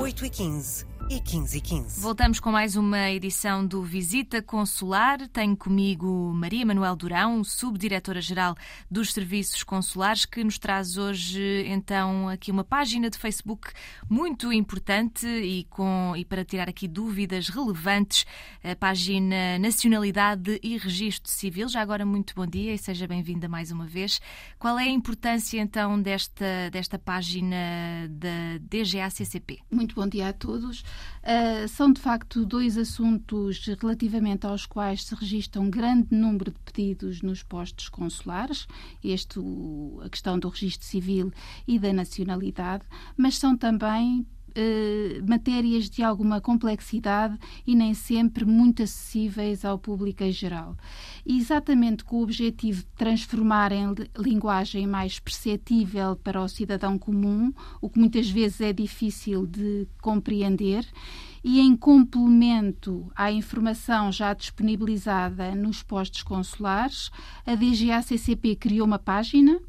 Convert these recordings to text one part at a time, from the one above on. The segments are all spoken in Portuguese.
8h15 e 15 e 15. Voltamos com mais uma edição do Visita Consular. Tenho comigo Maria Manuel Durão, subdiretora-geral dos Serviços Consulares, que nos traz hoje então aqui uma página de Facebook muito importante e, com, e para tirar aqui dúvidas relevantes, a página Nacionalidade e Registro Civil. Já agora, muito bom dia e seja bem-vinda mais uma vez. Qual é a importância então desta, desta página da DGACCP? Muito bom dia a todos. Uh, são de facto dois assuntos relativamente aos quais se registra um grande número de pedidos nos postos consulares, este o, a questão do registro civil e da nacionalidade, mas são também Uh, matérias de alguma complexidade e nem sempre muito acessíveis ao público em geral. E exatamente com o objetivo de transformar em linguagem mais perceptível para o cidadão comum, o que muitas vezes é difícil de compreender, e em complemento à informação já disponibilizada nos postos consulares, a DGACCP criou uma página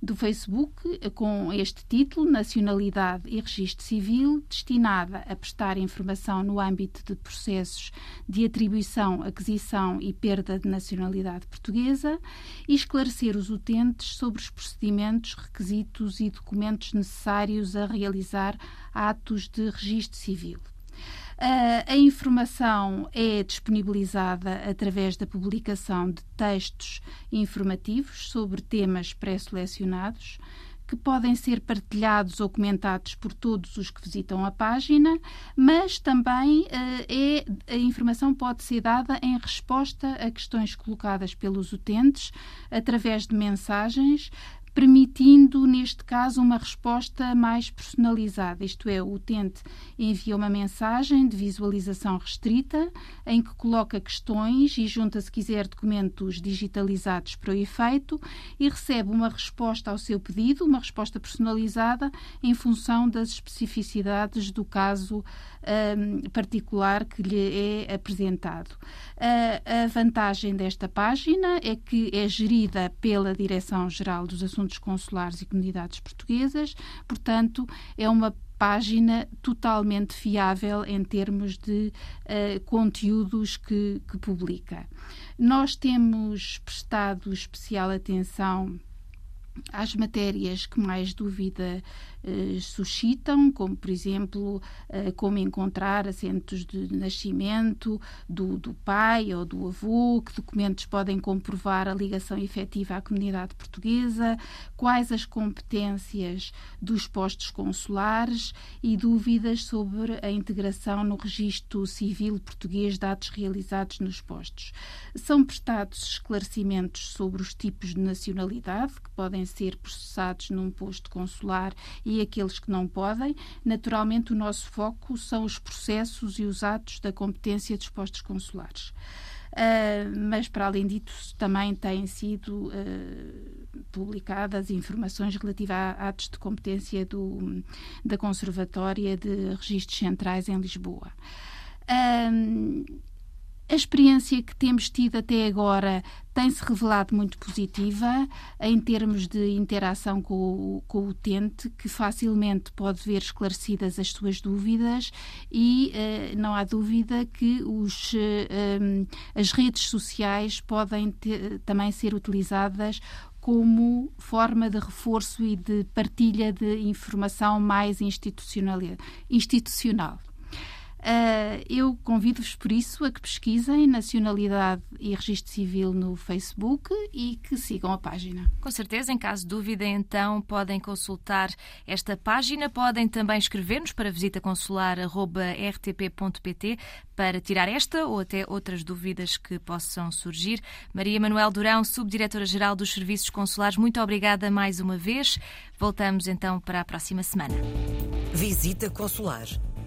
do Facebook com este título, Nacionalidade e Registro Civil, destinada a prestar informação no âmbito de processos de atribuição, aquisição e perda de nacionalidade portuguesa e esclarecer os utentes sobre os procedimentos, requisitos e documentos necessários a realizar atos de registro civil. Uh, a informação é disponibilizada através da publicação de textos informativos sobre temas pré-selecionados que podem ser partilhados ou comentados por todos os que visitam a página, mas também uh, é, a informação pode ser dada em resposta a questões colocadas pelos utentes através de mensagens permitindo, neste caso, uma resposta mais personalizada. Isto é, o utente envia uma mensagem de visualização restrita em que coloca questões e junta, se quiser, documentos digitalizados para o efeito e recebe uma resposta ao seu pedido, uma resposta personalizada em função das especificidades do caso um, particular que lhe é apresentado. Uh, a vantagem desta página é que é gerida pela Direção-Geral dos Assuntos Consulares e Comunidades Portuguesas, portanto, é uma página totalmente fiável em termos de uh, conteúdos que, que publica. Nós temos prestado especial atenção às matérias que mais dúvida eh, suscitam, como, por exemplo, eh, como encontrar assentos de nascimento do, do pai ou do avô, que documentos podem comprovar a ligação efetiva à comunidade portuguesa, quais as competências dos postos consulares e dúvidas sobre a integração no registro civil português de realizados nos postos. São prestados esclarecimentos sobre os tipos de nacionalidade que podem ser processados num posto consular e aqueles que não podem. Naturalmente, o nosso foco são os processos e os atos da competência dos postos consulares. Uh, mas, para além disso, também têm sido uh, publicadas informações relativas a atos de competência do, da Conservatória de Registros Centrais em Lisboa. Uh, a experiência que temos tido até agora tem-se revelado muito positiva em termos de interação com o, com o utente, que facilmente pode ver esclarecidas as suas dúvidas e uh, não há dúvida que os, uh, as redes sociais podem ter, também ser utilizadas como forma de reforço e de partilha de informação mais institucional. institucional. Uh, eu convido-vos, por isso, a que pesquisem Nacionalidade e Registro Civil no Facebook e que sigam a página. Com certeza, em caso de dúvida, então podem consultar esta página. Podem também escrever-nos para visitaconsular.rtp.pt para tirar esta ou até outras dúvidas que possam surgir. Maria Manuel Durão, Subdiretora-Geral dos Serviços Consulares, muito obrigada mais uma vez. Voltamos então para a próxima semana. Visita Consular